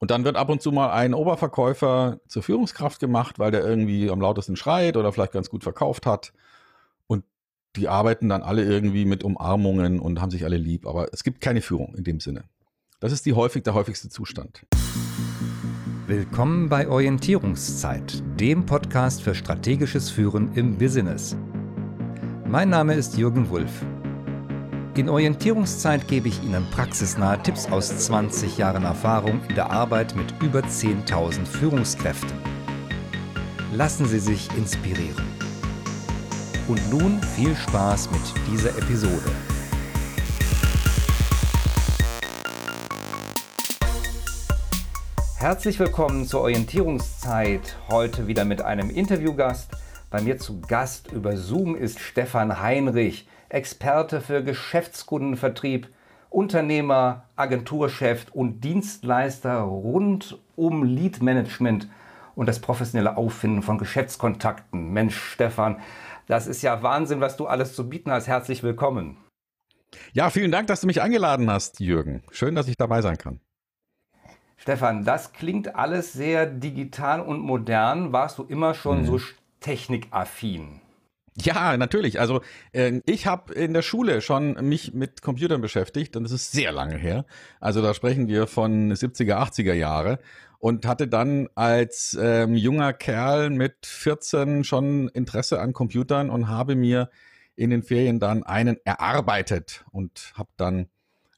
Und dann wird ab und zu mal ein Oberverkäufer zur Führungskraft gemacht, weil der irgendwie am lautesten schreit oder vielleicht ganz gut verkauft hat. Und die arbeiten dann alle irgendwie mit Umarmungen und haben sich alle lieb. Aber es gibt keine Führung in dem Sinne. Das ist die häufig der häufigste Zustand. Willkommen bei Orientierungszeit, dem Podcast für strategisches Führen im Business. Mein Name ist Jürgen Wulff. In Orientierungszeit gebe ich Ihnen praxisnahe Tipps aus 20 Jahren Erfahrung in der Arbeit mit über 10.000 Führungskräften. Lassen Sie sich inspirieren. Und nun viel Spaß mit dieser Episode. Herzlich willkommen zur Orientierungszeit. Heute wieder mit einem Interviewgast. Bei mir zu Gast über Zoom ist Stefan Heinrich. Experte für Geschäftskundenvertrieb, Unternehmer, Agenturchef und Dienstleister rund um Lead Management und das professionelle Auffinden von Geschäftskontakten. Mensch, Stefan, das ist ja Wahnsinn, was du alles zu bieten hast. Herzlich willkommen. Ja, vielen Dank, dass du mich eingeladen hast, Jürgen. Schön, dass ich dabei sein kann. Stefan, das klingt alles sehr digital und modern. Warst du immer schon mhm. so technikaffin? Ja, natürlich. Also äh, ich habe in der Schule schon mich mit Computern beschäftigt und das ist sehr lange her. Also da sprechen wir von 70er, 80er Jahre und hatte dann als ähm, junger Kerl mit 14 schon Interesse an Computern und habe mir in den Ferien dann einen erarbeitet und habe dann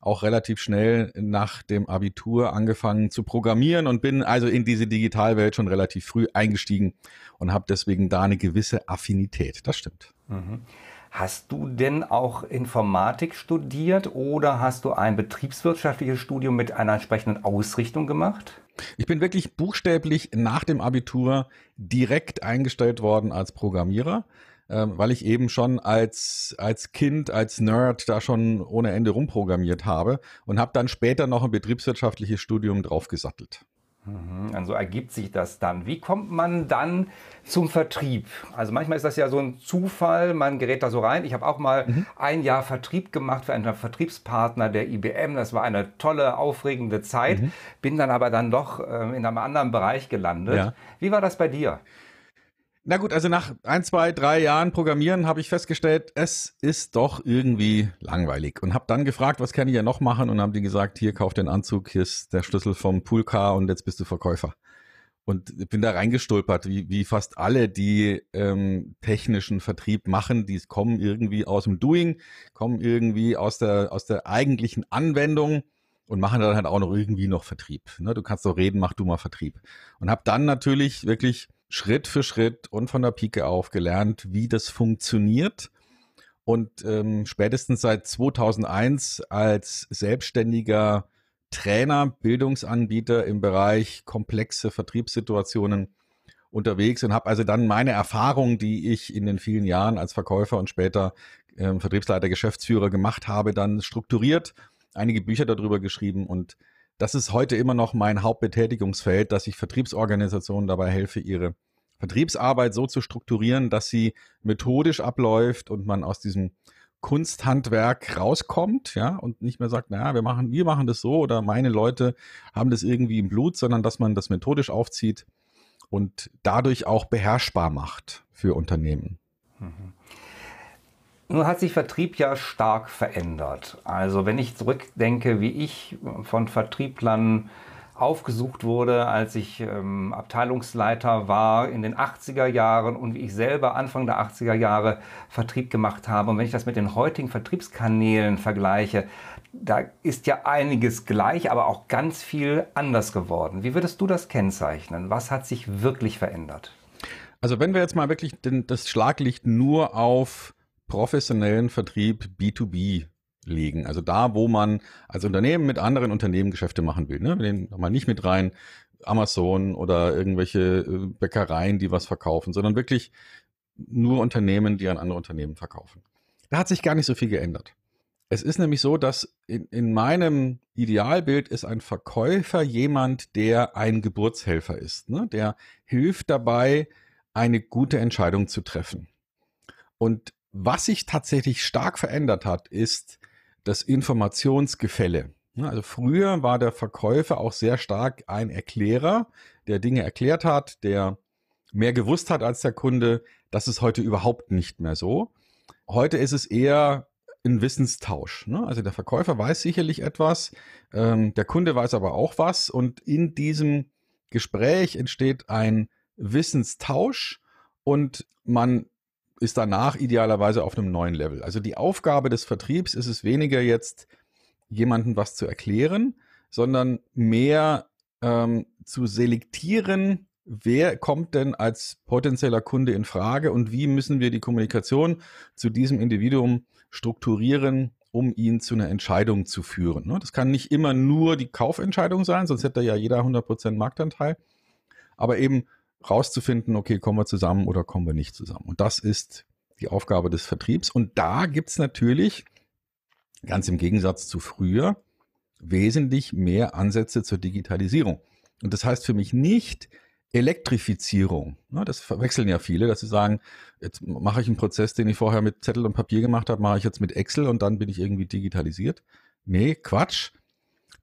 auch relativ schnell nach dem Abitur angefangen zu programmieren und bin also in diese Digitalwelt schon relativ früh eingestiegen und habe deswegen da eine gewisse Affinität. Das stimmt. Mhm. Hast du denn auch Informatik studiert oder hast du ein betriebswirtschaftliches Studium mit einer entsprechenden Ausrichtung gemacht? Ich bin wirklich buchstäblich nach dem Abitur direkt eingestellt worden als Programmierer ähm, weil ich eben schon als, als Kind, als Nerd da schon ohne Ende rumprogrammiert habe und habe dann später noch ein betriebswirtschaftliches Studium draufgesattelt. Mhm, also ergibt sich das dann. Wie kommt man dann zum Vertrieb? Also manchmal ist das ja so ein Zufall, man gerät da so rein. Ich habe auch mal mhm. ein Jahr Vertrieb gemacht für einen Vertriebspartner der IBM. Das war eine tolle, aufregende Zeit. Mhm. Bin dann aber dann doch äh, in einem anderen Bereich gelandet. Ja. Wie war das bei dir? Na gut, also nach ein, zwei, drei Jahren Programmieren habe ich festgestellt, es ist doch irgendwie langweilig und habe dann gefragt, was kann ich ja noch machen und haben die gesagt, hier kauf den Anzug, hier ist der Schlüssel vom Poolcar und jetzt bist du Verkäufer. Und bin da reingestolpert, wie, wie fast alle, die ähm, technischen Vertrieb machen, die kommen irgendwie aus dem Doing, kommen irgendwie aus der, aus der eigentlichen Anwendung und machen dann halt auch noch irgendwie noch Vertrieb. Ne? Du kannst doch reden, mach du mal Vertrieb. Und habe dann natürlich wirklich Schritt für Schritt und von der Pike auf gelernt, wie das funktioniert. Und ähm, spätestens seit 2001 als selbstständiger Trainer, Bildungsanbieter im Bereich komplexe Vertriebssituationen unterwegs und habe also dann meine Erfahrungen, die ich in den vielen Jahren als Verkäufer und später ähm, Vertriebsleiter, Geschäftsführer gemacht habe, dann strukturiert, einige Bücher darüber geschrieben und das ist heute immer noch mein Hauptbetätigungsfeld, dass ich Vertriebsorganisationen dabei helfe, ihre Vertriebsarbeit so zu strukturieren, dass sie methodisch abläuft und man aus diesem Kunsthandwerk rauskommt, ja, und nicht mehr sagt, naja, wir machen, wir machen das so oder meine Leute haben das irgendwie im Blut, sondern dass man das methodisch aufzieht und dadurch auch beherrschbar macht für Unternehmen. Mhm. Nun hat sich Vertrieb ja stark verändert. Also wenn ich zurückdenke, wie ich von Vertrieblern aufgesucht wurde, als ich ähm, Abteilungsleiter war in den 80er Jahren und wie ich selber Anfang der 80er Jahre Vertrieb gemacht habe. Und wenn ich das mit den heutigen Vertriebskanälen vergleiche, da ist ja einiges gleich, aber auch ganz viel anders geworden. Wie würdest du das kennzeichnen? Was hat sich wirklich verändert? Also wenn wir jetzt mal wirklich den, das Schlaglicht nur auf professionellen Vertrieb B2B legen. Also da, wo man als Unternehmen mit anderen Unternehmen Geschäfte machen will. Ne? Wir nehmen nochmal nicht mit rein Amazon oder irgendwelche äh, Bäckereien, die was verkaufen, sondern wirklich nur Unternehmen, die an andere Unternehmen verkaufen. Da hat sich gar nicht so viel geändert. Es ist nämlich so, dass in, in meinem Idealbild ist ein Verkäufer jemand, der ein Geburtshelfer ist, ne? der hilft dabei, eine gute Entscheidung zu treffen. Und was sich tatsächlich stark verändert hat, ist das Informationsgefälle Also früher war der Verkäufer auch sehr stark ein Erklärer, der Dinge erklärt hat, der mehr gewusst hat als der Kunde. Das ist heute überhaupt nicht mehr so. Heute ist es eher ein Wissenstausch. Ne? Also der Verkäufer weiß sicherlich etwas, ähm, der Kunde weiß aber auch was und in diesem Gespräch entsteht ein Wissenstausch und man ist danach idealerweise auf einem neuen Level. Also die Aufgabe des Vertriebs ist es weniger jetzt jemandem was zu erklären, sondern mehr ähm, zu selektieren, wer kommt denn als potenzieller Kunde in Frage und wie müssen wir die Kommunikation zu diesem Individuum strukturieren, um ihn zu einer Entscheidung zu führen. Ne? Das kann nicht immer nur die Kaufentscheidung sein, sonst hätte ja jeder 100% Marktanteil, aber eben rauszufinden, okay, kommen wir zusammen oder kommen wir nicht zusammen. Und das ist die Aufgabe des Vertriebs. Und da gibt es natürlich, ganz im Gegensatz zu früher, wesentlich mehr Ansätze zur Digitalisierung. Und das heißt für mich nicht, Elektrifizierung. Das verwechseln ja viele, dass sie sagen, jetzt mache ich einen Prozess, den ich vorher mit Zettel und Papier gemacht habe, mache ich jetzt mit Excel und dann bin ich irgendwie digitalisiert. Nee, Quatsch.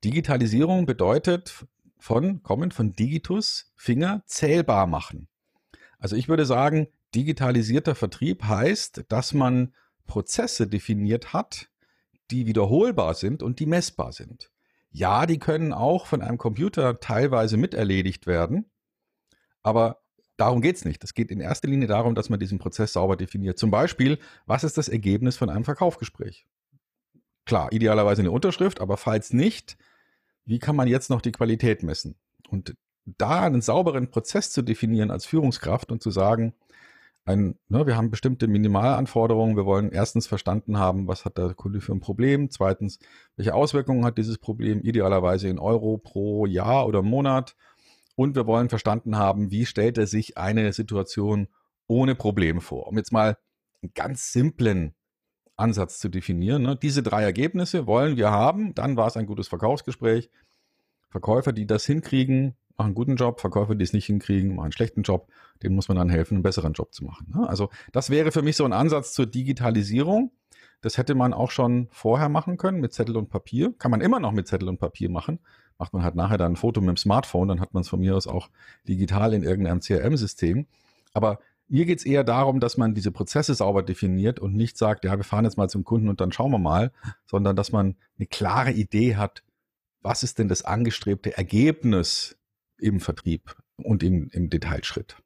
Digitalisierung bedeutet von, kommen von Digitus, Finger, zählbar machen. Also ich würde sagen, digitalisierter Vertrieb heißt, dass man Prozesse definiert hat, die wiederholbar sind und die messbar sind. Ja, die können auch von einem Computer teilweise miterledigt werden, aber darum geht es nicht. Es geht in erster Linie darum, dass man diesen Prozess sauber definiert. Zum Beispiel, was ist das Ergebnis von einem Verkaufsgespräch? Klar, idealerweise eine Unterschrift, aber falls nicht, wie kann man jetzt noch die Qualität messen? Und da einen sauberen Prozess zu definieren als Führungskraft und zu sagen, ein, ne, wir haben bestimmte Minimalanforderungen. Wir wollen erstens verstanden haben, was hat der Kunde für ein Problem. Zweitens, welche Auswirkungen hat dieses Problem idealerweise in Euro pro Jahr oder Monat. Und wir wollen verstanden haben, wie stellt er sich eine Situation ohne Probleme vor. Um jetzt mal einen ganz simplen Ansatz zu definieren. Ne? Diese drei Ergebnisse wollen wir haben, dann war es ein gutes Verkaufsgespräch. Verkäufer, die das hinkriegen, machen einen guten Job. Verkäufer, die es nicht hinkriegen, machen einen schlechten Job. Dem muss man dann helfen, einen besseren Job zu machen. Ne? Also das wäre für mich so ein Ansatz zur Digitalisierung. Das hätte man auch schon vorher machen können mit Zettel und Papier. Kann man immer noch mit Zettel und Papier machen macht man halt nachher dann ein Foto mit dem Smartphone, dann hat man es von mir aus auch digital in irgendeinem CRM-System. Aber mir geht es eher darum, dass man diese Prozesse sauber definiert und nicht sagt, ja, wir fahren jetzt mal zum Kunden und dann schauen wir mal, sondern dass man eine klare Idee hat, was ist denn das angestrebte Ergebnis im Vertrieb und im, im Detailschritt.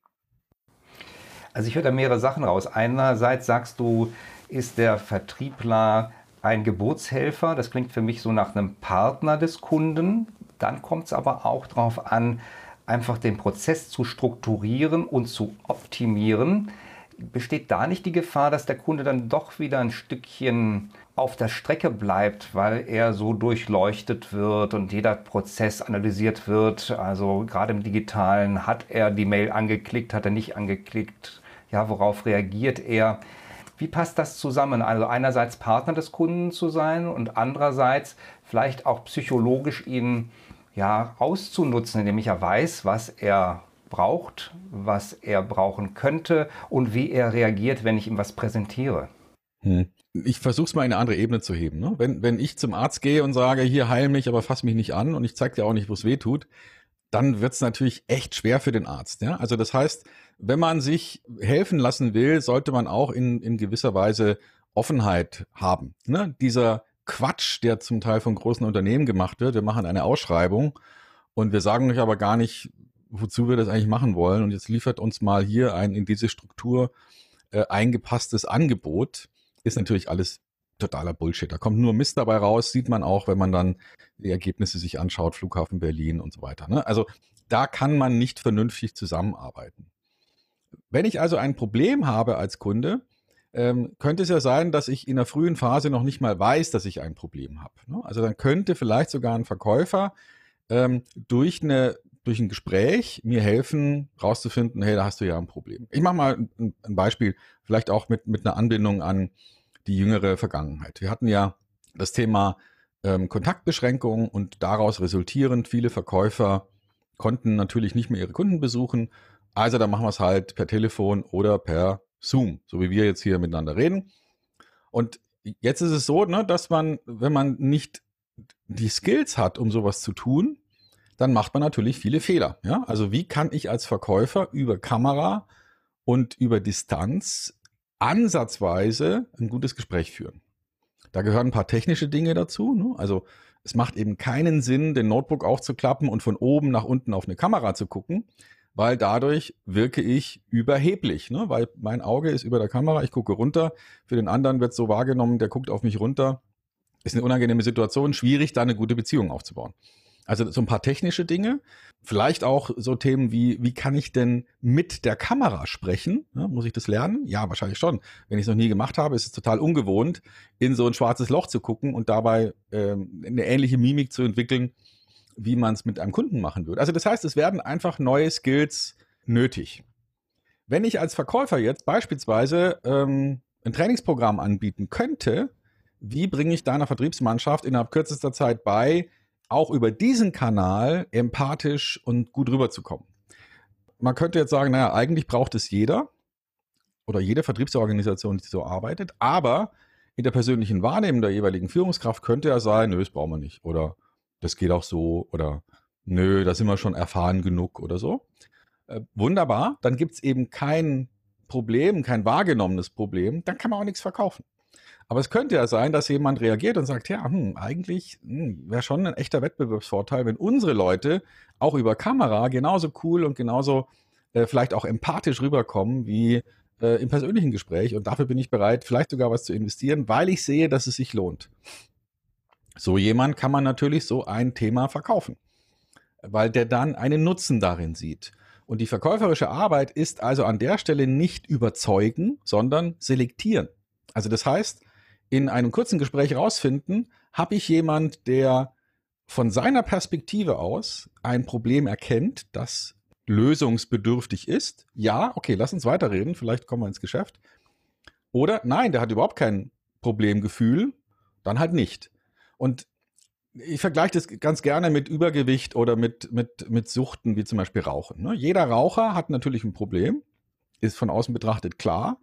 Also ich höre da mehrere Sachen raus. Einerseits sagst du, ist der Vertriebler ein Geburtshelfer. Das klingt für mich so nach einem Partner des Kunden. Dann kommt es aber auch darauf an, einfach den Prozess zu strukturieren und zu optimieren. Besteht da nicht die Gefahr, dass der Kunde dann doch wieder ein Stückchen auf der Strecke bleibt, weil er so durchleuchtet wird und jeder Prozess analysiert wird? Also gerade im digitalen, hat er die Mail angeklickt, hat er nicht angeklickt? Ja, worauf reagiert er? Wie passt das zusammen? Also einerseits Partner des Kunden zu sein und andererseits vielleicht auch psychologisch ihn ja, auszunutzen, indem ich ja weiß, was er braucht, was er brauchen könnte und wie er reagiert, wenn ich ihm was präsentiere. Hm. Ich versuche es mal in eine andere Ebene zu heben. Ne? Wenn, wenn ich zum Arzt gehe und sage, hier heil mich, aber fass mich nicht an und ich zeige dir auch nicht, wo es weh tut, dann wird es natürlich echt schwer für den Arzt. Ja? Also das heißt, wenn man sich helfen lassen will, sollte man auch in, in gewisser Weise Offenheit haben. Ne? Dieser Quatsch, der zum Teil von großen Unternehmen gemacht wird, wir machen eine Ausschreibung und wir sagen euch aber gar nicht, wozu wir das eigentlich machen wollen. Und jetzt liefert uns mal hier ein in diese Struktur äh, eingepasstes Angebot, ist natürlich alles totaler Bullshit. Da kommt nur Mist dabei raus, sieht man auch, wenn man dann die Ergebnisse sich anschaut, Flughafen Berlin und so weiter. Ne? Also da kann man nicht vernünftig zusammenarbeiten. Wenn ich also ein Problem habe als Kunde, ähm, könnte es ja sein, dass ich in der frühen Phase noch nicht mal weiß, dass ich ein Problem habe. Ne? Also dann könnte vielleicht sogar ein Verkäufer ähm, durch, eine, durch ein Gespräch mir helfen, rauszufinden, hey, da hast du ja ein Problem. Ich mache mal ein, ein Beispiel, vielleicht auch mit, mit einer Anbindung an die jüngere Vergangenheit. Wir hatten ja das Thema ähm, Kontaktbeschränkung und daraus resultierend viele Verkäufer konnten natürlich nicht mehr ihre Kunden besuchen. Also da machen wir es halt per Telefon oder per Zoom, so wie wir jetzt hier miteinander reden. Und jetzt ist es so, ne, dass man, wenn man nicht die Skills hat, um sowas zu tun, dann macht man natürlich viele Fehler. Ja? Also wie kann ich als Verkäufer über Kamera und über Distanz ansatzweise ein gutes Gespräch führen? Da gehören ein paar technische Dinge dazu. Ne? Also es macht eben keinen Sinn, den Notebook aufzuklappen und von oben nach unten auf eine Kamera zu gucken, weil dadurch wirke ich überheblich, ne? weil mein Auge ist über der Kamera, ich gucke runter. Für den anderen wird so wahrgenommen, der guckt auf mich runter. Ist eine unangenehme Situation, schwierig, da eine gute Beziehung aufzubauen. Also so ein paar technische Dinge, vielleicht auch so Themen wie, wie kann ich denn mit der Kamera sprechen? Ja, muss ich das lernen? Ja, wahrscheinlich schon. Wenn ich es noch nie gemacht habe, ist es total ungewohnt, in so ein schwarzes Loch zu gucken und dabei ähm, eine ähnliche Mimik zu entwickeln, wie man es mit einem Kunden machen würde. Also das heißt, es werden einfach neue Skills nötig. Wenn ich als Verkäufer jetzt beispielsweise ähm, ein Trainingsprogramm anbieten könnte, wie bringe ich deiner Vertriebsmannschaft innerhalb kürzester Zeit bei, auch über diesen Kanal empathisch und gut rüberzukommen. Man könnte jetzt sagen, naja, eigentlich braucht es jeder oder jede Vertriebsorganisation, die so arbeitet, aber in der persönlichen Wahrnehmung der jeweiligen Führungskraft könnte ja sein, nö, das brauchen wir nicht oder das geht auch so oder nö, da sind wir schon erfahren genug oder so. Äh, wunderbar, dann gibt es eben kein Problem, kein wahrgenommenes Problem, dann kann man auch nichts verkaufen. Aber es könnte ja sein, dass jemand reagiert und sagt, ja, hm, eigentlich hm, wäre schon ein echter Wettbewerbsvorteil, wenn unsere Leute auch über Kamera genauso cool und genauso äh, vielleicht auch empathisch rüberkommen wie äh, im persönlichen Gespräch. Und dafür bin ich bereit, vielleicht sogar was zu investieren, weil ich sehe, dass es sich lohnt. So jemand kann man natürlich so ein Thema verkaufen, weil der dann einen Nutzen darin sieht. Und die verkäuferische Arbeit ist also an der Stelle nicht überzeugen, sondern selektieren. Also das heißt, in einem kurzen Gespräch rausfinden, habe ich jemand, der von seiner Perspektive aus ein Problem erkennt, das lösungsbedürftig ist. Ja, okay, lass uns weiterreden, vielleicht kommen wir ins Geschäft. Oder nein, der hat überhaupt kein Problemgefühl, dann halt nicht. Und ich vergleiche das ganz gerne mit Übergewicht oder mit, mit, mit Suchten, wie zum Beispiel Rauchen. Ne? Jeder Raucher hat natürlich ein Problem, ist von außen betrachtet klar.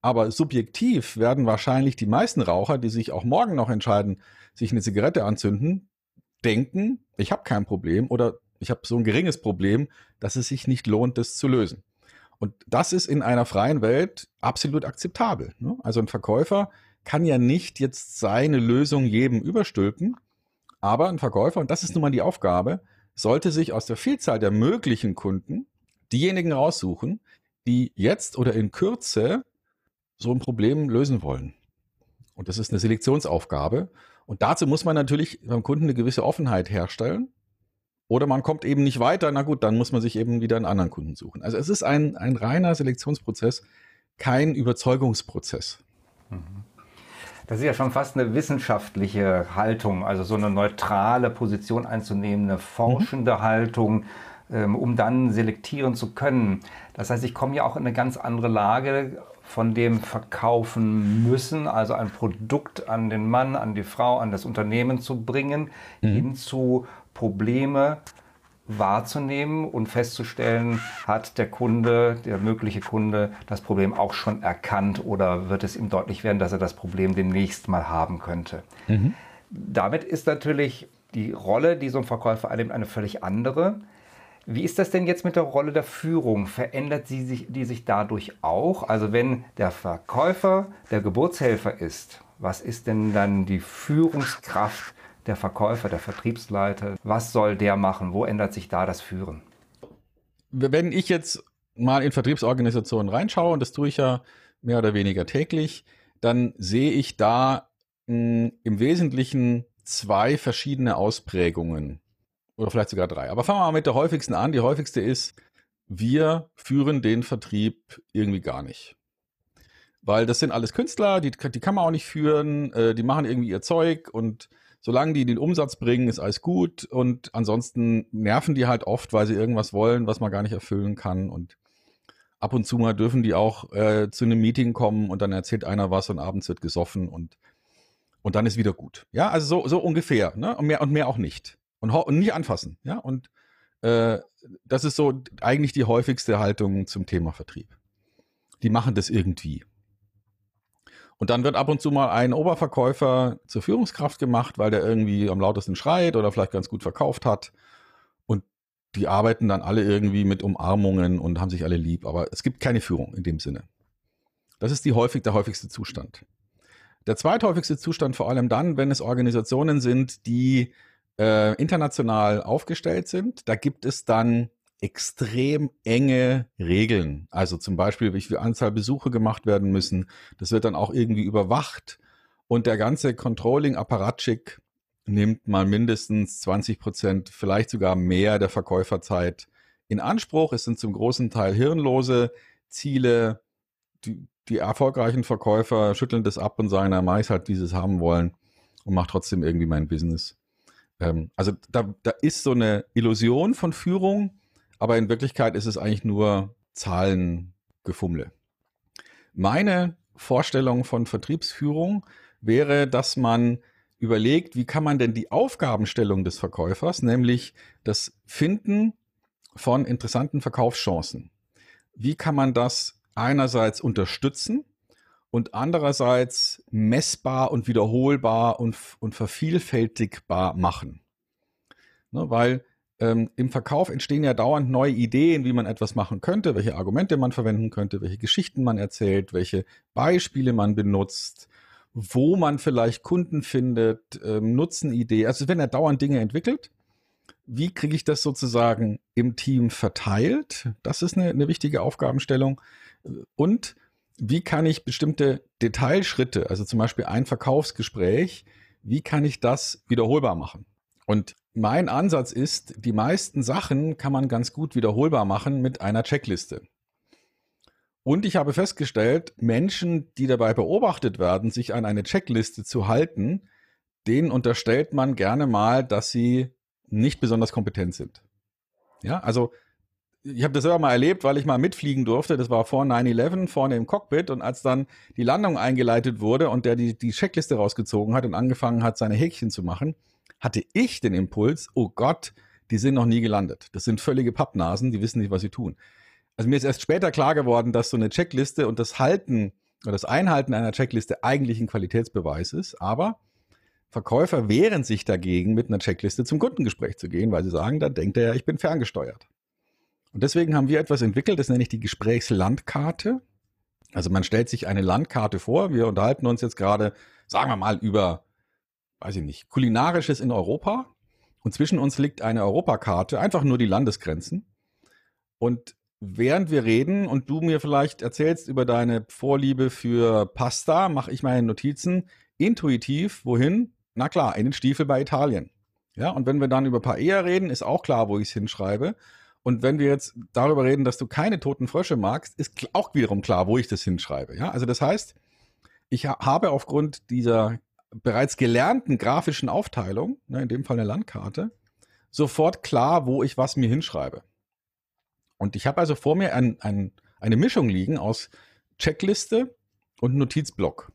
Aber subjektiv werden wahrscheinlich die meisten Raucher, die sich auch morgen noch entscheiden, sich eine Zigarette anzünden, denken, ich habe kein Problem oder ich habe so ein geringes Problem, dass es sich nicht lohnt, das zu lösen. Und das ist in einer freien Welt absolut akzeptabel. Ne? Also ein Verkäufer kann ja nicht jetzt seine Lösung jedem überstülpen, aber ein Verkäufer, und das ist nun mal die Aufgabe, sollte sich aus der Vielzahl der möglichen Kunden diejenigen raussuchen, die jetzt oder in Kürze so ein Problem lösen wollen. Und das ist eine Selektionsaufgabe. Und dazu muss man natürlich beim Kunden eine gewisse Offenheit herstellen. Oder man kommt eben nicht weiter, na gut, dann muss man sich eben wieder einen anderen Kunden suchen. Also es ist ein, ein reiner Selektionsprozess, kein Überzeugungsprozess. Das ist ja schon fast eine wissenschaftliche Haltung, also so eine neutrale Position einzunehmen, eine forschende mhm. Haltung, ähm, um dann selektieren zu können. Das heißt, ich komme ja auch in eine ganz andere Lage von dem verkaufen müssen, also ein Produkt an den Mann, an die Frau, an das Unternehmen zu bringen, mhm. hin zu Probleme wahrzunehmen und festzustellen, hat der Kunde, der mögliche Kunde, das Problem auch schon erkannt oder wird es ihm deutlich werden, dass er das Problem demnächst mal haben könnte. Mhm. Damit ist natürlich die Rolle, die so ein Verkäufer einnimmt, eine völlig andere. Wie ist das denn jetzt mit der Rolle der Führung? Verändert sie sich, die sich dadurch auch? Also wenn der Verkäufer der Geburtshelfer ist, was ist denn dann die Führungskraft der Verkäufer, der Vertriebsleiter? Was soll der machen? Wo ändert sich da das Führen? Wenn ich jetzt mal in Vertriebsorganisationen reinschaue, und das tue ich ja mehr oder weniger täglich, dann sehe ich da mh, hm, im Wesentlichen zwei verschiedene Ausprägungen oder vielleicht sogar drei. Aber fangen wir mal mit der häufigsten an. Die häufigste ist, wir führen den Vertrieb irgendwie gar nicht. Weil das sind alles Künstler, die, die kann man auch nicht führen, äh, die machen irgendwie ihr Zeug und solange die den Umsatz bringen, ist alles gut und ansonsten nerven die halt oft, weil sie irgendwas wollen, was man gar nicht erfüllen kann und ab und zu mal dürfen die auch äh, zu einem Meeting kommen und dann erzählt einer was und abends wird gesoffen und, und dann ist wieder gut. Ja, also so, so ungefähr, ne? Und mehr und mehr auch nicht und, und nicht anfassen. Ja, und äh, das ist so eigentlich die häufigste Haltung zum Thema Vertrieb. Die machen das irgendwie. Und dann wird ab und zu mal ein Oberverkäufer zur Führungskraft gemacht, weil der irgendwie am lautesten schreit oder vielleicht ganz gut verkauft hat. Und die arbeiten dann alle irgendwie mit Umarmungen und haben sich alle lieb. Aber es gibt keine Führung in dem Sinne. Das ist die häufig, der häufigste Zustand. Der zweithäufigste Zustand vor allem dann, wenn es Organisationen sind, die äh, international aufgestellt sind. Da gibt es dann extrem enge Regeln. Also zum Beispiel, wie viel Anzahl Besuche gemacht werden müssen. Das wird dann auch irgendwie überwacht. Und der ganze Controlling-Apparatschick nimmt mal mindestens 20 Prozent, vielleicht sogar mehr der Verkäuferzeit in Anspruch. Es sind zum großen Teil hirnlose Ziele. Die, die erfolgreichen Verkäufer schütteln das ab und sagen, na, mach ich halt dieses haben wollen und mach trotzdem irgendwie mein Business. Ähm, also da, da ist so eine Illusion von Führung, aber in Wirklichkeit ist es eigentlich nur Zahlengefummle. Meine Vorstellung von Vertriebsführung wäre, dass man überlegt, wie kann man denn die Aufgabenstellung des Verkäufers, nämlich das Finden von interessanten Verkaufschancen, wie kann man das einerseits unterstützen und andererseits messbar und wiederholbar und, und vervielfältigbar machen. Ne, weil ähm, im Verkauf entstehen ja dauernd neue Ideen, wie man etwas machen könnte, welche Argumente man verwenden könnte, welche Geschichten man erzählt, welche Beispiele man benutzt, wo man vielleicht Kunden findet, ähm, Nutzenidee. Also wenn er dauernd Dinge entwickelt, wie kriege ich das sozusagen im Team verteilt? Das ist eine, eine wichtige Aufgabenstellung. Und wie kann ich bestimmte Detailschritte, also zum Beispiel ein Verkaufsgespräch, wie kann ich das wiederholbar machen? Und mein Ansatz ist, die meisten Sachen kann man ganz gut wiederholbar machen mit einer Checkliste. Und ich habe festgestellt, Menschen, die dabei beobachtet werden, sich an eine Checkliste zu halten, denen unterstellt man gerne mal, dass sie nicht besonders kompetent sind. Ja, also ich habe das selber mal erlebt, weil ich mal mitfliegen durfte. Das war vor 9-11 vorne im Cockpit und als dann die Landung eingeleitet wurde und der die, die Checkliste rausgezogen hat und angefangen hat, seine Häkchen zu machen, hatte ich den Impuls, oh Gott, die sind noch nie gelandet. Das sind völlige Pappnasen, die wissen nicht, was sie tun. Also mir ist erst später klar geworden, dass so eine Checkliste und das Halten oder das Einhalten einer Checkliste eigentlich ein Qualitätsbeweis ist, aber Verkäufer wehren sich dagegen, mit einer Checkliste zum Kundengespräch zu gehen, weil sie sagen, da denkt er ja, ich bin ferngesteuert. Und deswegen haben wir etwas entwickelt, das nenne ich die Gesprächslandkarte. Also man stellt sich eine Landkarte vor. Wir unterhalten uns jetzt gerade, sagen wir mal, über weiß ich nicht, kulinarisches in Europa. Und zwischen uns liegt eine Europakarte, einfach nur die Landesgrenzen. Und während wir reden und du mir vielleicht erzählst über deine Vorliebe für Pasta, mache ich meine Notizen intuitiv, wohin? Na klar, in den Stiefel bei Italien. Ja, und wenn wir dann über Paella reden, ist auch klar, wo ich es hinschreibe. Und wenn wir jetzt darüber reden, dass du keine toten Frösche magst, ist auch wiederum klar, wo ich das hinschreibe. Ja, also das heißt, ich habe aufgrund dieser bereits gelernten grafischen Aufteilung, ne, in dem Fall eine Landkarte, sofort klar, wo ich was mir hinschreibe. Und ich habe also vor mir ein, ein, eine Mischung liegen aus Checkliste und Notizblock.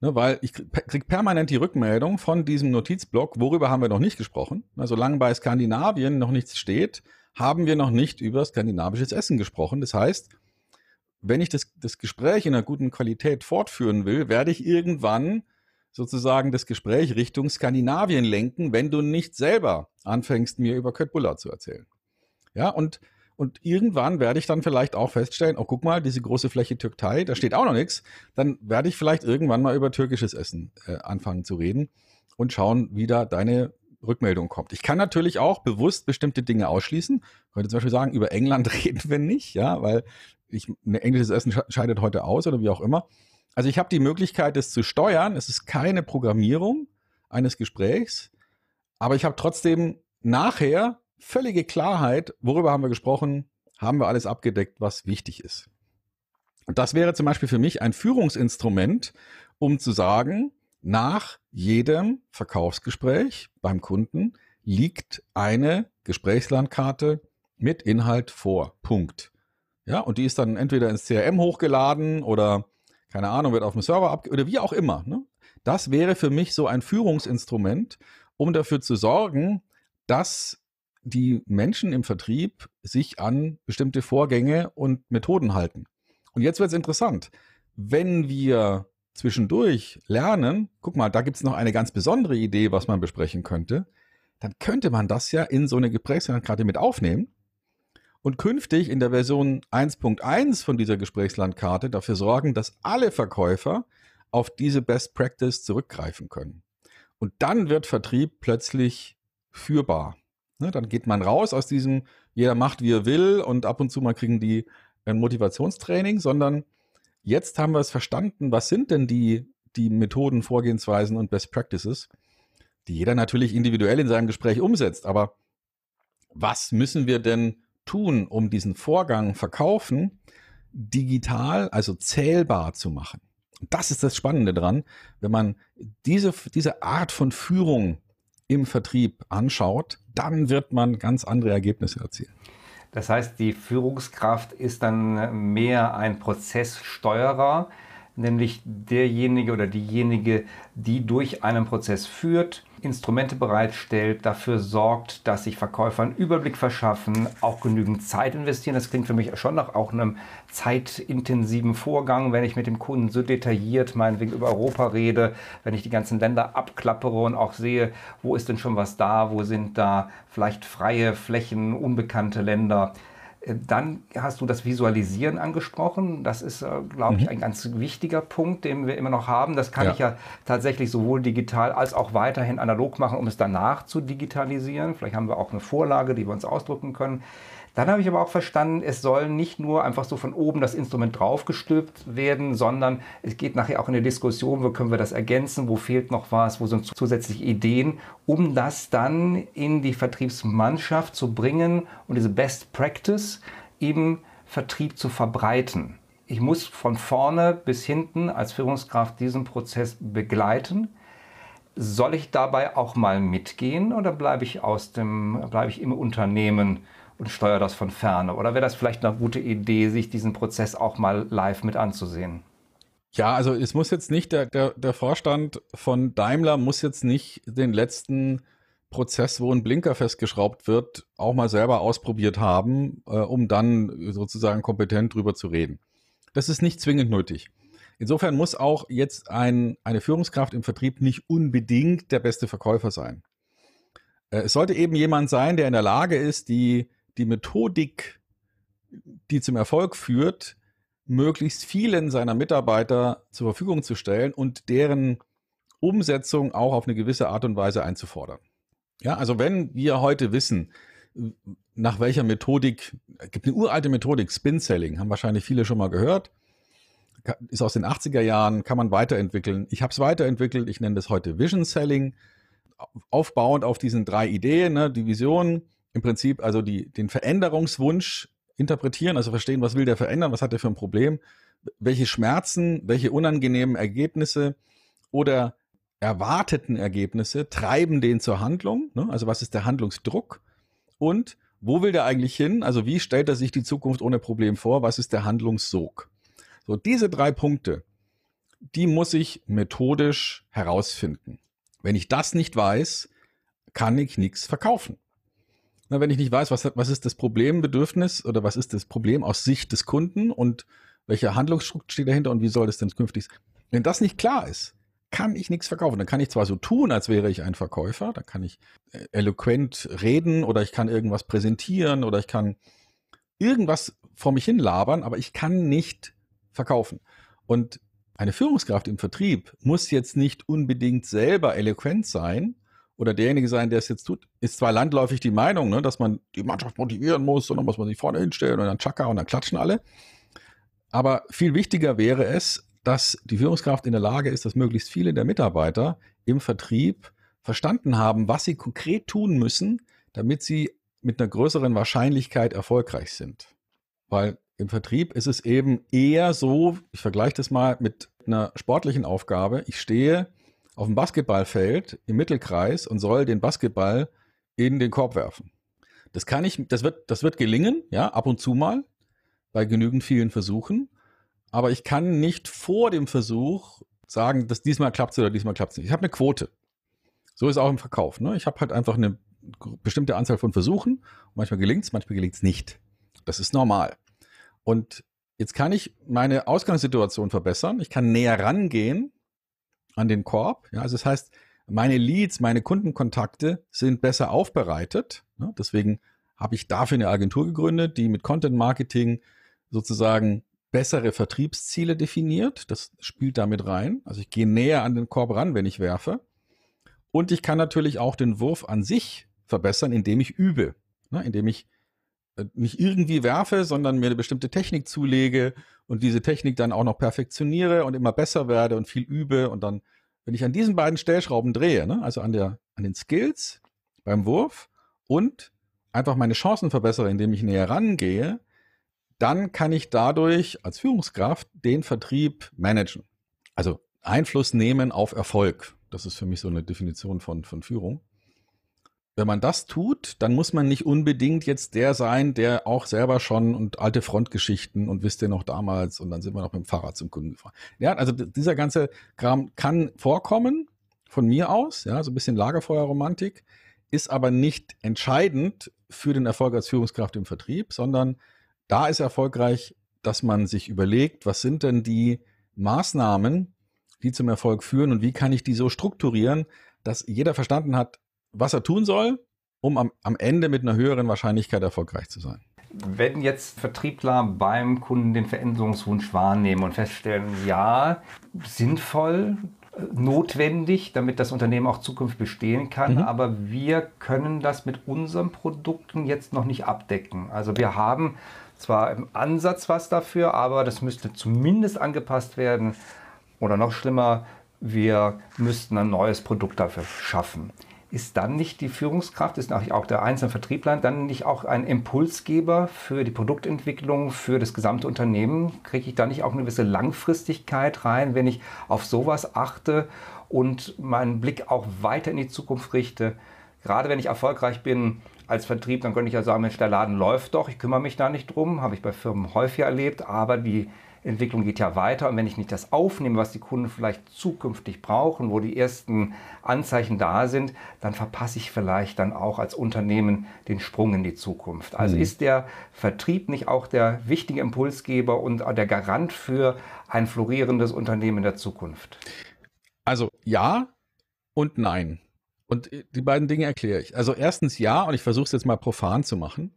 Ne, weil ich kriege permanent die Rückmeldung von diesem Notizblock, worüber haben wir noch nicht gesprochen. Ne, solange bei Skandinavien noch nichts steht, haben wir noch nicht über skandinavisches Essen gesprochen. Das heißt, wenn ich das, das Gespräch in einer guten Qualität fortführen will, werde ich irgendwann sozusagen das Gespräch Richtung Skandinavien lenken, wenn du nicht selber anfängst, mir über Köttbullar zu erzählen. Ja, und, und irgendwann werde ich dann vielleicht auch feststellen, oh, guck mal, diese große Fläche Türkei, da steht auch noch nichts. Dann werde ich vielleicht irgendwann mal über türkisches Essen äh, anfangen zu reden und schauen, wie da deine Rückmeldung kommt. Ich kann natürlich auch bewusst bestimmte Dinge ausschließen. Ich könnte zum Beispiel sagen, über England reden wir nicht, ja, weil ich, englisches Essen scheidet heute aus oder wie auch immer. Also ich habe die Möglichkeit, das zu steuern. Es ist keine Programmierung eines Gesprächs, aber ich habe trotzdem nachher völlige Klarheit, worüber haben wir gesprochen, haben wir alles abgedeckt, was wichtig ist. Und das wäre zum Beispiel für mich ein Führungsinstrument, um zu sagen, nach jedem Verkaufsgespräch beim Kunden liegt eine Gesprächslandkarte mit Inhalt vor. Punkt. Ja, und die ist dann entweder ins CRM hochgeladen oder keine Ahnung, wird auf dem Server ab oder wie auch immer. Ne? Das wäre für mich so ein Führungsinstrument, um dafür zu sorgen, dass die Menschen im Vertrieb sich an bestimmte Vorgänge und Methoden halten. Und jetzt wird es interessant. Wenn wir zwischendurch lernen, guck mal, da gibt es noch eine ganz besondere Idee, was man besprechen könnte, dann könnte man das ja in so eine Gesprächslandkarte mit aufnehmen und künftig in der Version 1.1 von dieser Gesprächslandkarte dafür sorgen, dass alle Verkäufer auf diese Best Practice zurückgreifen können. Und dann wird Vertrieb plötzlich führbar. Ne, dann geht man raus aus diesem, jeder macht wie er will und ab und zu mal kriegen die ein Motivationstraining, sondern jetzt haben wir es verstanden, was sind denn die, die Methoden, Vorgehensweisen und Best Practices, die jeder natürlich individuell in seinem Gespräch umsetzt. Aber was müssen wir denn tun, um diesen Vorgang Verkaufen digital, also zählbar zu machen? Das ist das Spannende dran, wenn man diese, diese Art von Führung im Vertrieb anschaut, dann wird man ganz andere Ergebnisse erzielen. Das heißt, die Führungskraft ist dann mehr ein Prozesssteuerer, nämlich derjenige oder diejenige, die durch einen Prozess führt, Instrumente bereitstellt, dafür sorgt, dass sich Verkäufer einen Überblick verschaffen, auch genügend Zeit investieren. Das klingt für mich schon nach auch einem zeitintensiven Vorgang, wenn ich mit dem Kunden so detailliert meinetwegen über Europa rede, wenn ich die ganzen Länder abklappere und auch sehe, wo ist denn schon was da, wo sind da vielleicht freie Flächen, unbekannte Länder. Dann hast du das Visualisieren angesprochen. Das ist, äh, glaube ich, mhm. ein ganz wichtiger Punkt, den wir immer noch haben. Das kann ja. ich ja tatsächlich sowohl digital als auch weiterhin analog machen, um es danach zu digitalisieren. Vielleicht haben wir auch eine Vorlage, die wir uns ausdrucken können. Dann habe ich aber auch verstanden, es soll nicht nur einfach so von oben das Instrument draufgestülpt werden, sondern es geht nachher auch in der Diskussion, wo können wir das ergänzen, wo fehlt noch was, wo sind zusätzliche Ideen, um das dann in die Vertriebsmannschaft zu bringen und diese Best Practice im Vertrieb zu verbreiten. Ich muss von vorne bis hinten als Führungskraft diesen Prozess begleiten. Soll ich dabei auch mal mitgehen oder bleibe ich aus dem, bleibe ich im Unternehmen und steuere das von ferne? Oder wäre das vielleicht eine gute Idee, sich diesen Prozess auch mal live mit anzusehen? Ja, also es muss jetzt nicht, der, der, der Vorstand von Daimler muss jetzt nicht den letzten Prozess, wo ein Blinker festgeschraubt wird, auch mal selber ausprobiert haben, äh, um dann sozusagen kompetent drüber zu reden. Das ist nicht zwingend nötig. Insofern muss auch jetzt ein, eine Führungskraft im Vertrieb nicht unbedingt der beste Verkäufer sein. Äh, es sollte eben jemand sein, der in der Lage ist, die die Methodik, die zum Erfolg führt, möglichst vielen seiner Mitarbeiter zur Verfügung zu stellen und deren Umsetzung auch auf eine gewisse Art und Weise einzufordern. Ja, also wenn wir heute wissen, nach welcher Methodik, es gibt eine uralte Methodik, Spin Selling, haben wahrscheinlich viele schon mal gehört, ist aus den 80er Jahren, kann man weiterentwickeln. Ich habe es weiterentwickelt, ich nenne das heute Vision Selling, aufbauend auf diesen drei Ideen, ne, die Vision, im Prinzip also die, den Veränderungswunsch interpretieren, also verstehen, was will der verändern, was hat er für ein Problem, welche Schmerzen, welche unangenehmen Ergebnisse oder erwarteten Ergebnisse treiben den zur Handlung, ne? also was ist der Handlungsdruck und wo will der eigentlich hin, also wie stellt er sich die Zukunft ohne Problem vor, was ist der Handlungssog. So, diese drei Punkte, die muss ich methodisch herausfinden. Wenn ich das nicht weiß, kann ich nichts verkaufen. Na, wenn ich nicht weiß, was, was ist das Problembedürfnis oder was ist das Problem aus Sicht des Kunden und welcher Handlungsstruktur steht dahinter und wie soll das denn künftig sein? Wenn das nicht klar ist, kann ich nichts verkaufen. Dann kann ich zwar so tun, als wäre ich ein Verkäufer, dann kann ich äh, eloquent reden oder ich kann irgendwas präsentieren oder ich kann irgendwas vor mich hin labern, aber ich kann nicht verkaufen. Und eine Führungskraft im Vertrieb muss jetzt nicht unbedingt selber eloquent sein, oder derjenige sein, der es jetzt tut, ist zwar landläufig die Meinung, ne, dass man die Mannschaft motivieren muss und dann muss man sich vorne hinstellen und dann tschakka und dann klatschen alle. Aber viel wichtiger wäre es, dass die Führungskraft in der Lage ist, dass möglichst viele der Mitarbeiter im Vertrieb verstanden haben, was sie konkret tun müssen, damit sie mit einer größeren Wahrscheinlichkeit erfolgreich sind. Weil im Vertrieb ist es eben eher so, ich vergleiche das mal mit einer sportlichen Aufgabe, ich stehe auf dem Basketballfeld im Mittelkreis und soll den Basketball in den Korb werfen. Das kann ich, das wird, das wird gelingen, ja, ab und zu mal, bei genügend vielen Versuchen. Aber ich kann nicht vor dem Versuch sagen, dass diesmal klappt es oder diesmal klappt es nicht. Ich habe eine Quote. So ist auch im Verkauf. Ne? Ich habe halt einfach eine bestimmte Anzahl von Versuchen. Manchmal gelingt es, manchmal gelingt es nicht. Das ist normal. Und Jetzt kann ich meine Ausgangssituation verbessern. Ich kann näher rangehen an den Korb. Ja, also das heißt, meine Leads, meine Kundenkontakte sind besser aufbereitet. Ja, deswegen habe ich dafür eine Agentur gegründet, die mit Content Marketing sozusagen bessere Vertriebsziele definiert. Das spielt damit rein. Also ich gehe näher an den Korb ran, wenn ich werfe. Und ich kann natürlich auch den Wurf an sich verbessern, indem ich übe. Ne, indem ich nicht irgendwie werfe, sondern mir eine bestimmte Technik zulege und diese Technik dann auch noch perfektioniere und immer besser werde und viel übe und dann, wenn ich an diesen beiden Stellschrauben drehe, ne, also an der, an den Skills beim Wurf und einfach meine Chancen verbessere, indem ich näher rangehe, dann kann ich dadurch als Führungskraft den Vertrieb managen. Also Einfluss nehmen auf Erfolg. Das ist für mich so eine Definition von, von Führung wenn man das tut, dann muss man nicht unbedingt jetzt der sein, der auch selber schon und alte Frontgeschichten und wisst ihr noch damals und dann sind wir noch mit dem Fahrrad zum Kunden gefahren. Ja, also dieser ganze Kram kann vorkommen von mir aus, ja, so ein bisschen Lagerfeuerromantik, ist aber nicht entscheidend für den Erfolg als Führungskraft im Vertrieb, sondern da ist erfolgreich, dass man sich überlegt, was sind denn die Maßnahmen, die zum Erfolg führen und wie kann ich die so strukturieren, dass jeder verstanden hat, was er tun soll, um am, am Ende mit einer höheren Wahrscheinlichkeit erfolgreich zu sein. Wenn jetzt Vertriebler beim Kunden den Veränderungswunsch wahrnehmen und feststellen, ja, sinnvoll, notwendig, damit das Unternehmen auch zukünftig bestehen kann. Mhm. Aber wir können das mit unseren Produkten jetzt noch nicht abdecken. Also wir haben zwar im Ansatz was dafür, aber das müsste zumindest angepasst werden. Oder noch schlimmer, wir müssten ein neues Produkt dafür schaffen ist dann nicht die Führungskraft, ist auch der einzelne Vertriebler dann nicht auch ein Impulsgeber für die Produktentwicklung, für das gesamte Unternehmen? Kriege ich da nicht auch eine gewisse Langfristigkeit rein, wenn ich auf sowas achte und meinen Blick auch weiter in die Zukunft richte? Gerade wenn ich erfolgreich bin als Vertrieb, dann könnte ich ja sagen, Mensch, der Laden läuft doch, ich kümmere mich da nicht drum, habe ich bei Firmen häufig erlebt, aber die Entwicklung geht ja weiter und wenn ich nicht das aufnehme, was die Kunden vielleicht zukünftig brauchen, wo die ersten Anzeichen da sind, dann verpasse ich vielleicht dann auch als Unternehmen den Sprung in die Zukunft. Also mhm. ist der Vertrieb nicht auch der wichtige Impulsgeber und der Garant für ein florierendes Unternehmen in der Zukunft? Also ja und nein. Und die beiden Dinge erkläre ich. Also erstens ja, und ich versuche es jetzt mal profan zu machen.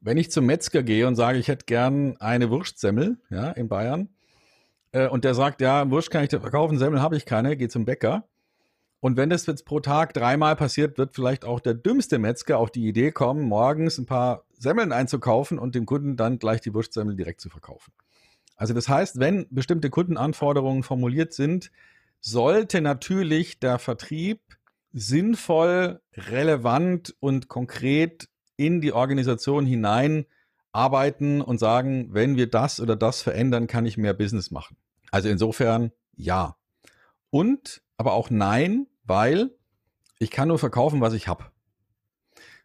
Wenn ich zum Metzger gehe und sage, ich hätte gern eine Wurstsemmel, ja, in Bayern, äh, und der sagt, ja, Wurst kann ich dir verkaufen, Semmel habe ich keine, geh zum Bäcker. Und wenn das jetzt pro Tag dreimal passiert, wird vielleicht auch der dümmste Metzger auf die Idee kommen, morgens ein paar Semmeln einzukaufen und dem Kunden dann gleich die Wurstsemmel direkt zu verkaufen. Also das heißt, wenn bestimmte Kundenanforderungen formuliert sind, sollte natürlich der Vertrieb sinnvoll, relevant und konkret in die Organisation hinein arbeiten und sagen, wenn wir das oder das verändern, kann ich mehr Business machen. Also insofern ja. Und aber auch nein, weil ich kann nur verkaufen, was ich habe.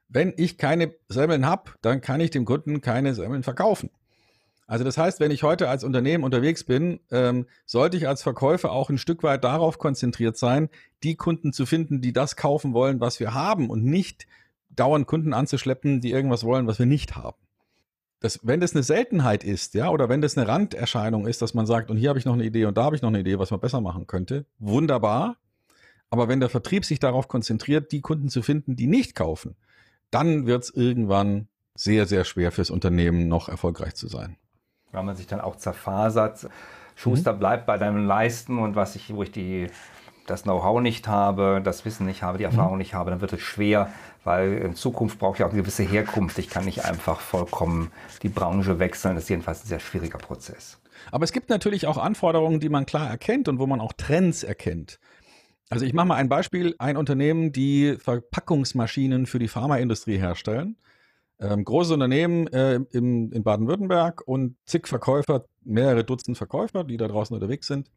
Wenn ich keine Semmeln habe, dann kann ich dem Kunden keine Semmeln verkaufen. Also das heißt, wenn ich heute als Unternehmen unterwegs bin, ähm, sollte ich als Verkäufer auch ein Stück weit darauf konzentriert sein, die Kunden zu finden, die das kaufen wollen, was wir haben und nicht dauernd Kunden anzuschleppen, die irgendwas wollen, was wir nicht haben. Das, wenn das eine Seltenheit ist, ja, oder wenn das eine Randerscheinung ist, dass man sagt, und hier habe ich noch eine Idee und da habe ich noch eine Idee, was man besser machen könnte, wunderbar. Aber wenn der Vertrieb sich darauf konzentriert, die Kunden zu finden, die nicht kaufen, dann wird es irgendwann sehr, sehr schwer fürs Unternehmen noch erfolgreich zu sein. Weil man sich dann auch zerfasert. Schuster mhm. bleibt bei deinem Leisten und was ich, wo ich die das Know-how nicht habe, das Wissen nicht habe, die Erfahrung mhm. nicht habe, dann wird es schwer, weil in Zukunft brauche ich auch eine gewisse Herkunft. Ich kann nicht einfach vollkommen die Branche wechseln. Das ist jedenfalls ein sehr schwieriger Prozess. Aber es gibt natürlich auch Anforderungen, die man klar erkennt und wo man auch Trends erkennt. Also ich mache mal ein Beispiel. Ein Unternehmen, die Verpackungsmaschinen für die Pharmaindustrie herstellen. Ähm, großes Unternehmen äh, im, in Baden-Württemberg und zig Verkäufer, mehrere Dutzend Verkäufer, die da draußen unterwegs sind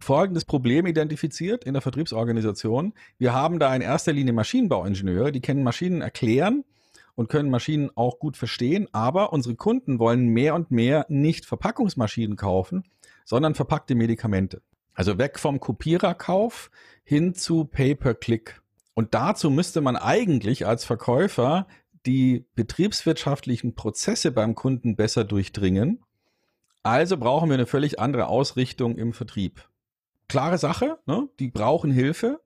folgendes Problem identifiziert in der Vertriebsorganisation. Wir haben da in erster Linie Maschinenbauingenieure, die können Maschinen erklären und können Maschinen auch gut verstehen, aber unsere Kunden wollen mehr und mehr nicht Verpackungsmaschinen kaufen, sondern verpackte Medikamente. Also weg vom Kopiererkauf hin zu Pay-per-Click. Und dazu müsste man eigentlich als Verkäufer die betriebswirtschaftlichen Prozesse beim Kunden besser durchdringen Also brauchen wir eine völlig andere Ausrichtung im Vertrieb. Klare Sache, ne? die brauchen Hilfe.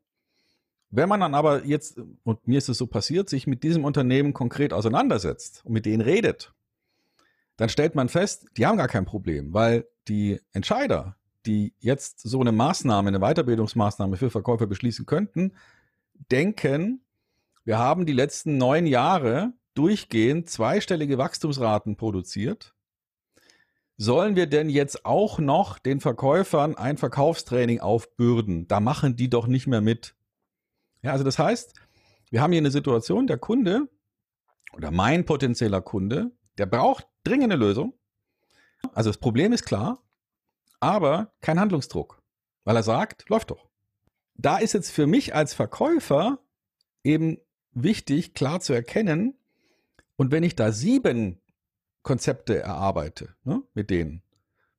Wenn man dann aber jetzt, und mir ist es so passiert, sich mit diesem Unternehmen konkret auseinandersetzt und mit denen redet, dann stellt man fest, die haben gar kein Problem, weil die Entscheider, die jetzt so eine Maßnahme, eine Weiterbildungsmaßnahme für Verkäufer beschließen könnten, denken, wir haben die letzten neun Jahre durchgehend zweistellige Wachstumsraten produziert. Sollen wir denn jetzt auch noch den Verkäufern ein Verkaufstraining aufbürden? Da machen die doch nicht mehr mit. Ja, also das heißt, wir haben hier eine Situation, der Kunde oder mein potenzieller Kunde, der braucht dringende Lösung. Also das Problem ist klar, aber kein Handlungsdruck, weil er sagt, läuft doch. Da ist jetzt für mich als Verkäufer eben wichtig, klar zu erkennen, und wenn ich da sieben Konzepte erarbeite, ne, mit denen,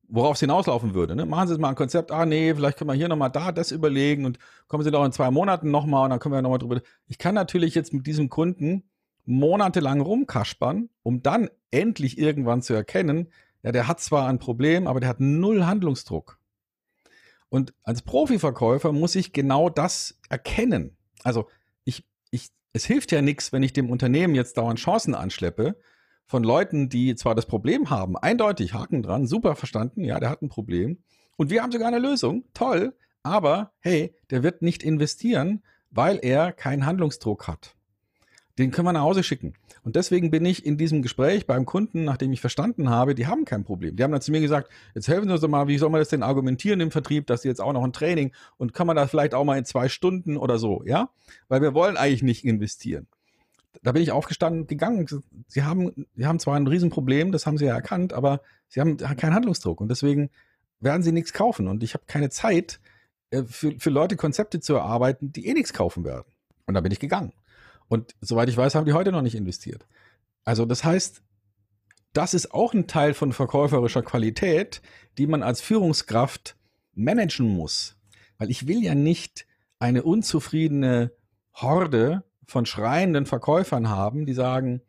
worauf es hinauslaufen würde, ne? machen Sie jetzt mal ein Konzept, ah nee, vielleicht können wir hier nochmal da das überlegen und kommen Sie doch in zwei Monaten nochmal und dann können wir nochmal drüber. Ich kann natürlich jetzt mit diesem Kunden monatelang rumkaspern, um dann endlich irgendwann zu erkennen, ja, der hat zwar ein Problem, aber der hat null Handlungsdruck. Und als Profiverkäufer muss ich genau das erkennen. Also ich, ich, es hilft ja nichts, wenn ich dem Unternehmen jetzt dauernd Chancen anschleppe von Leuten, die zwar das Problem haben, eindeutig Haken dran, super verstanden, ja, der hat ein Problem. Und wir haben sogar eine Lösung, toll, aber hey, der wird nicht investieren, weil er keinen Handlungsdruck hat den können wir nach Hause schicken. Und deswegen bin ich in diesem Gespräch beim Kunden, nachdem ich verstanden habe, die haben kein Problem. Die haben dann zu mir gesagt, jetzt helfen Sie uns doch mal, wie soll man das denn argumentieren im Vertrieb, dass Sie jetzt auch noch ein Training und kann man das vielleicht auch mal in zwei Stunden oder so, ja? Weil wir wollen eigentlich nicht investieren. Da bin ich aufgestanden, gegangen. Sie haben, Sie haben zwar ein Riesenproblem, das haben Sie ja erkannt, aber Sie haben keinen Handlungsdruck und deswegen werden Sie nichts kaufen und ich habe keine Zeit, äh, für, für Leute Konzepte zu erarbeiten, die eh nichts kaufen werden. Und da bin ich gegangen. Und soweit ich weiß, haben die heute noch nicht investiert. Also das heißt, das ist auch ein Teil von verkäuferischer Qualität, die man als Führungskraft managen muss. Weil ich will ja nicht eine unzufriedene Horde von schreienden Verkäufern haben, die sagen,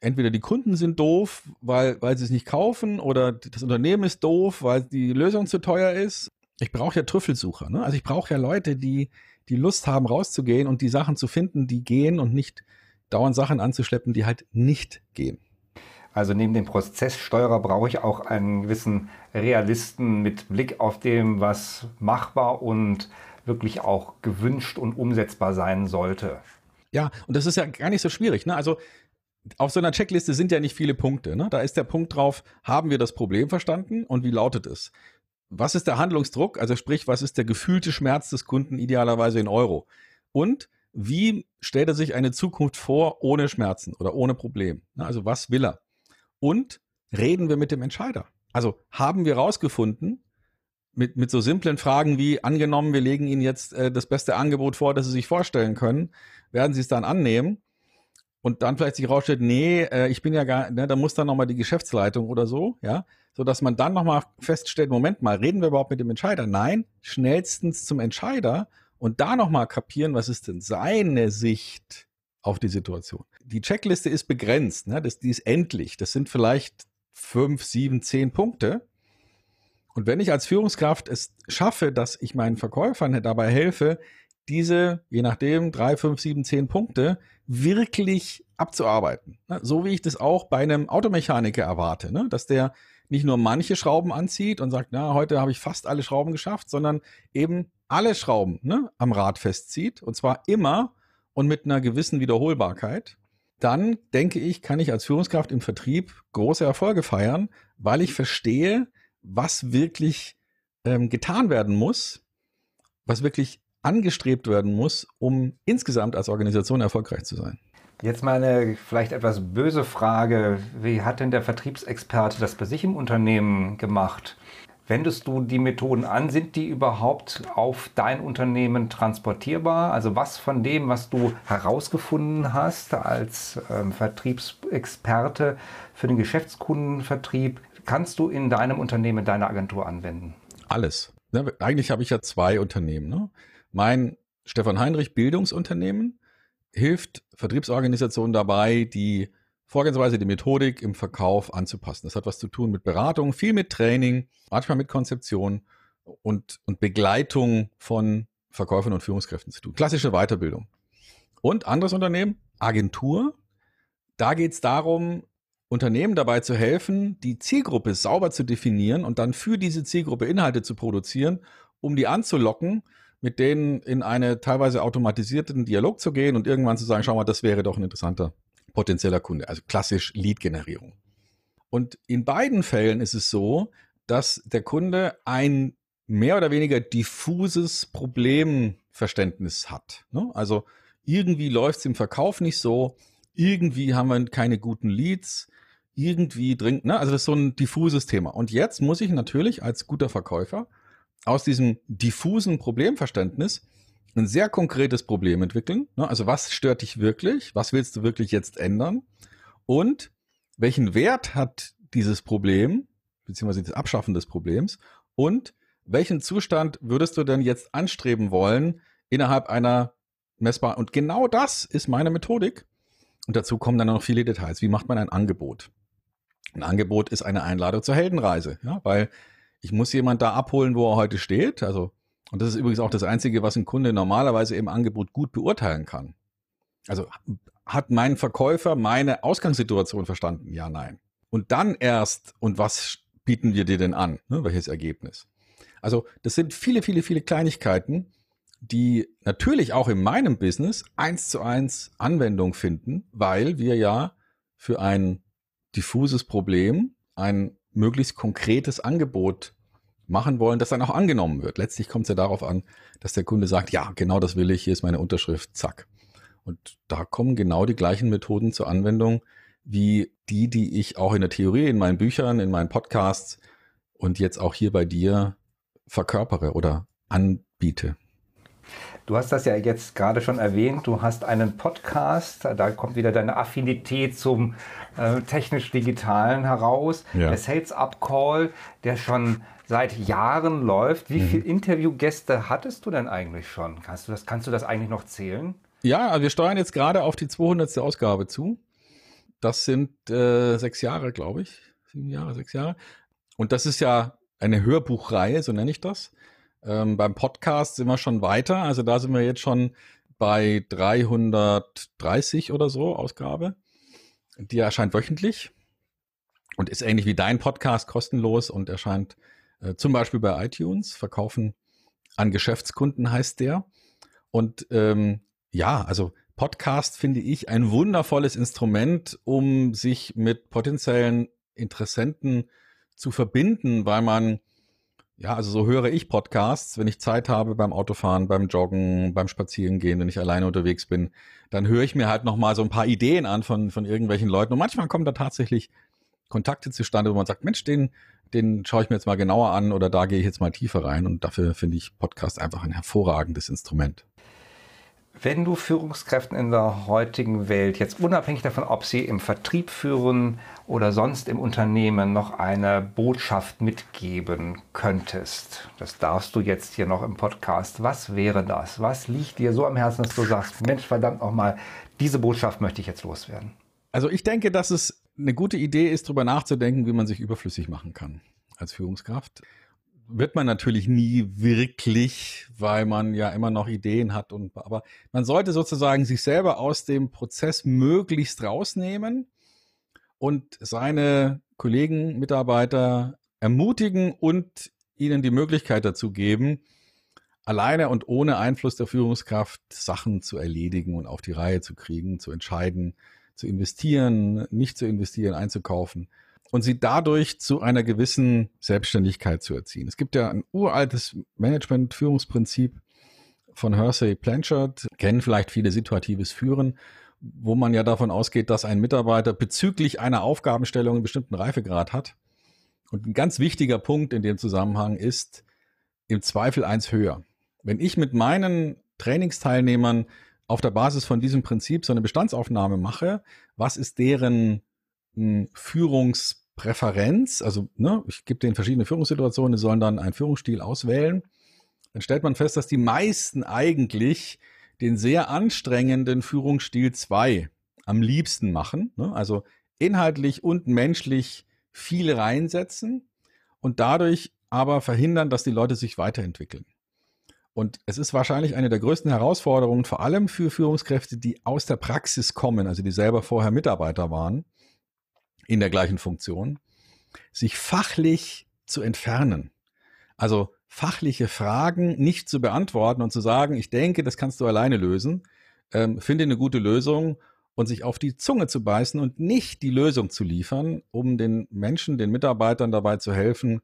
entweder die Kunden sind doof, weil, weil sie es nicht kaufen, oder das Unternehmen ist doof, weil die Lösung zu teuer ist. Ich brauche ja Trüffelsucher. Ne? Also ich brauche ja Leute, die, die Lust haben, rauszugehen und die Sachen zu finden, die gehen und nicht dauernd Sachen anzuschleppen, die halt nicht gehen. Also neben dem Prozesssteuerer brauche ich auch einen gewissen Realisten mit Blick auf dem, was machbar und wirklich auch gewünscht und umsetzbar sein sollte. Ja, und das ist ja gar nicht so schwierig. Ne? Also auf so einer Checkliste sind ja nicht viele Punkte. Ne? Da ist der Punkt drauf, haben wir das Problem verstanden und wie lautet es? was ist der Handlungsdruck? Also sprich, was ist der gefühlte Schmerz des Kunden idealerweise in Euro? Und wie stellt er sich eine Zukunft vor ohne Schmerzen oder ohne Problem? Also was will er? Und reden wir mit dem Entscheider? Also haben wir rausgefunden, mit, mit so simplen Fragen wie angenommen, wir legen Ihnen jetzt äh, das beste Angebot vor, das Sie sich vorstellen können, werden Sie es dann annehmen? Und dann vielleicht sich rausstellt, nee, äh, ich bin ja gar, ne, da muss dann nochmal die Geschäftsleitung oder so, ja, so dass man dann nochmal feststellt, Moment mal, reden wir überhaupt mit dem Entscheider? Nein, schnellstens zum Entscheider und da nochmal kapieren, was ist denn seine Sicht auf die Situation. Die Checkliste ist begrenzt, ne? das, die ist endlich. Das sind vielleicht fünf, sieben, zehn Punkte. Und wenn ich als Führungskraft es schaffe, dass ich meinen Verkäufern dabei helfe, diese, je nachdem, drei, fünf, sieben, zehn Punkte wirklich abzuarbeiten. Ne? So wie ich das auch bei einem Automechaniker erwarte, ne? dass der nicht nur manche Schrauben anzieht und sagt, na, heute habe ich fast alle Schrauben geschafft, sondern eben alle Schrauben ne, am Rad festzieht und zwar immer und mit einer gewissen Wiederholbarkeit, dann denke ich, kann ich als Führungskraft im Vertrieb große Erfolge feiern, weil ich verstehe, was wirklich ähm, getan werden muss, was wirklich angestrebt werden muss, um insgesamt als Organisation erfolgreich zu sein. Jetzt mal eine vielleicht etwas böse Frage. Wie hat denn der Vertriebsexperte das bei sich im Unternehmen gemacht? Wendest du die Methoden an? Sind die überhaupt auf dein Unternehmen transportierbar? Also was von dem, was du herausgefunden hast als ähm, Vertriebsexperte für den Geschäftskundenvertrieb, kannst du in deinem Unternehmen, deiner Agentur anwenden? Alles. Ne, eigentlich habe ich ja zwei Unternehmen. Ne? Mein Stefan Heinrich Bildungsunternehmen hilft Vertriebsorganisationen dabei, die Vorgehensweise, die Methodik im Verkauf anzupassen. Das hat was zu tun mit Beratung, viel mit Training, manchmal mit Konzeption und, und Begleitung von Verkäufern und Führungskräften zu tun. Klassische Weiterbildung. Und anderes Unternehmen, Agentur. Da geht es darum, Unternehmen dabei zu helfen, die Zielgruppe sauber zu definieren und dann für diese Zielgruppe Inhalte zu produzieren, um die anzulocken, mit denen in einen teilweise automatisierten Dialog zu gehen und irgendwann zu sagen, schau mal, das wäre doch ein interessanter potenzieller Kunde. Also klassisch Lead-Generierung. Und in beiden Fällen ist es so, dass der Kunde ein mehr oder weniger diffuses Problemverständnis hat. Ne? Also irgendwie läuft es im Verkauf nicht so, irgendwie haben wir keine guten Leads, irgendwie dringend, ne? also das ist so ein diffuses Thema. Und jetzt muss ich natürlich als guter Verkäufer aus diesem diffusen Problemverständnis ein sehr konkretes Problem entwickeln. Ne? Also was stört dich wirklich? Was willst du wirklich jetzt ändern? Und welchen Wert hat dieses Problem, beziehungsweise das Abschaffen des Problems? Und welchen Zustand würdest du denn jetzt anstreben wollen innerhalb einer messbaren? Und genau das ist meine Methodik. Und dazu kommen dann noch viele Details. Wie macht man ein Angebot? Ein Angebot ist eine Einladung zur Heldenreise, ja, weil ich muss jemand da abholen, wo er heute steht. Also, und das ist übrigens auch das Einzige, was ein Kunde normalerweise im Angebot gut beurteilen kann. Also hat mein Verkäufer meine Ausgangssituation verstanden? Ja, nein. Und dann erst, und was bieten wir dir denn an? Ne, welches Ergebnis? Also, das sind viele, viele, viele Kleinigkeiten, die natürlich auch in meinem Business eins zu eins Anwendung finden, weil wir ja für ein diffuses Problem ein möglichst konkretes Angebot machen wollen, das dann auch angenommen wird. Letztlich kommt es ja darauf an, dass der Kunde sagt, ja, genau das will ich, hier ist meine Unterschrift, zack. Und da kommen genau die gleichen Methoden zur Anwendung wie die, die ich auch in der Theorie, in meinen Büchern, in meinen Podcasts und jetzt auch hier bei dir verkörpere oder anbiete. Du hast das ja jetzt gerade schon erwähnt. Du hast einen Podcast. Da kommt wieder deine Affinität zum äh, technisch-digitalen heraus. Ja. Der Sales Up Call, der schon seit Jahren läuft. Wie mhm. viele Interviewgäste hattest du denn eigentlich schon? Kannst du das, kannst du das eigentlich noch zählen? Ja, also wir steuern jetzt gerade auf die 200. Ausgabe zu. Das sind äh, sechs Jahre, glaube ich. Sieben Jahre, sechs Jahre. Und das ist ja eine Hörbuchreihe, so nenne ich das. Ähm, beim Podcast sind wir schon weiter. Also da sind wir jetzt schon bei 330 oder so Ausgabe. Die erscheint wöchentlich und ist ähnlich wie dein Podcast kostenlos und erscheint äh, zum Beispiel bei iTunes. Verkaufen an Geschäftskunden heißt der. Und ähm, ja, also Podcast finde ich ein wundervolles Instrument, um sich mit potenziellen Interessenten zu verbinden, weil man ja, also so höre ich Podcasts, wenn ich Zeit habe beim Autofahren, beim Joggen, beim Spazierengehen, wenn ich alleine unterwegs bin, dann höre ich mir halt nochmal so ein paar Ideen an von, von irgendwelchen Leuten. Und manchmal kommen da tatsächlich Kontakte zustande, wo man sagt, Mensch, den, den schaue ich mir jetzt mal genauer an oder da gehe ich jetzt mal tiefer rein. Und dafür finde ich Podcast einfach ein hervorragendes Instrument. Wenn du Führungskräften in der heutigen Welt jetzt unabhängig davon, ob sie im Vertrieb führen oder sonst im Unternehmen noch eine Botschaft mitgeben könntest, das darfst du jetzt hier noch im Podcast. Was wäre das? Was liegt dir so am Herzen, dass du sagst, Mensch, verdammt nochmal, diese Botschaft möchte ich jetzt loswerden? Also ich denke, dass es eine gute Idee ist, darüber nachzudenken, wie man sich überflüssig machen kann als Führungskraft wird man natürlich nie wirklich, weil man ja immer noch Ideen hat und aber man sollte sozusagen sich selber aus dem Prozess möglichst rausnehmen und seine Kollegen, Mitarbeiter ermutigen und ihnen die Möglichkeit dazu geben, alleine und ohne Einfluss der Führungskraft Sachen zu erledigen und auf die Reihe zu kriegen, zu entscheiden, zu investieren, nicht zu investieren, einzukaufen und sie dadurch zu einer gewissen Selbstständigkeit zu erziehen. Es gibt ja ein uraltes Management-Führungsprinzip von Hersey Blanchard, kennen vielleicht viele situatives Führen, wo man ja davon ausgeht, dass ein Mitarbeiter bezüglich einer Aufgabenstellung einen bestimmten Reifegrad hat. Und ein ganz wichtiger Punkt in dem Zusammenhang ist im Zweifel eins höher. Wenn ich mit meinen Trainingsteilnehmern auf der Basis von diesem Prinzip so eine Bestandsaufnahme mache, was ist deren hm, Führungs Präferenz, also ne, ich gebe denen verschiedene Führungssituationen, die sollen dann einen Führungsstil auswählen. Dann stellt man fest, dass die meisten eigentlich den sehr anstrengenden Führungsstil 2 am liebsten machen. Ne? Also inhaltlich und menschlich viel reinsetzen und dadurch aber verhindern, dass die Leute sich weiterentwickeln. Und es ist wahrscheinlich eine der größten Herausforderungen, vor allem für Führungskräfte, die aus der Praxis kommen, also die selber vorher Mitarbeiter waren, in der gleichen Funktion, sich fachlich zu entfernen. Also fachliche Fragen nicht zu beantworten und zu sagen, ich denke, das kannst du alleine lösen, ähm, finde eine gute Lösung und sich auf die Zunge zu beißen und nicht die Lösung zu liefern, um den Menschen, den Mitarbeitern dabei zu helfen,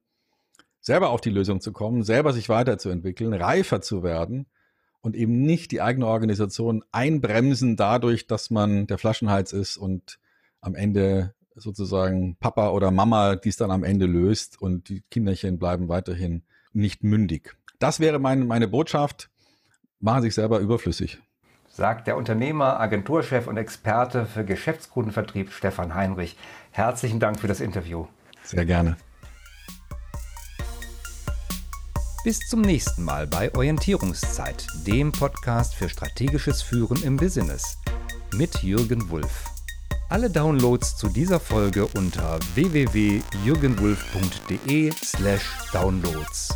selber auf die Lösung zu kommen, selber sich weiterzuentwickeln, reifer zu werden und eben nicht die eigene Organisation einbremsen dadurch, dass man der Flaschenhals ist und am Ende sozusagen Papa oder Mama dies dann am Ende löst und die Kinderchen bleiben weiterhin nicht mündig. Das wäre mein, meine Botschaft. Machen sich selber überflüssig sagt der Unternehmer, Agenturchef und Experte für Geschäftskundenvertrieb Stefan Heinrich. Herzlichen Dank für das Interview. Sehr gerne. Bis zum nächsten Mal bei Orientierungszeit, dem Podcast für strategisches Führen im Business mit Jürgen Wulff. Alle Downloads zu dieser Folge unter www.jürgenwulff.de/downloads.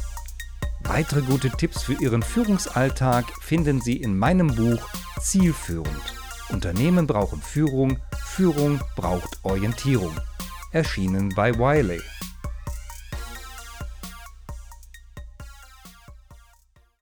Weitere gute Tipps für Ihren Führungsalltag finden Sie in meinem Buch Zielführend. Unternehmen brauchen Führung, Führung braucht Orientierung. Erschienen bei Wiley.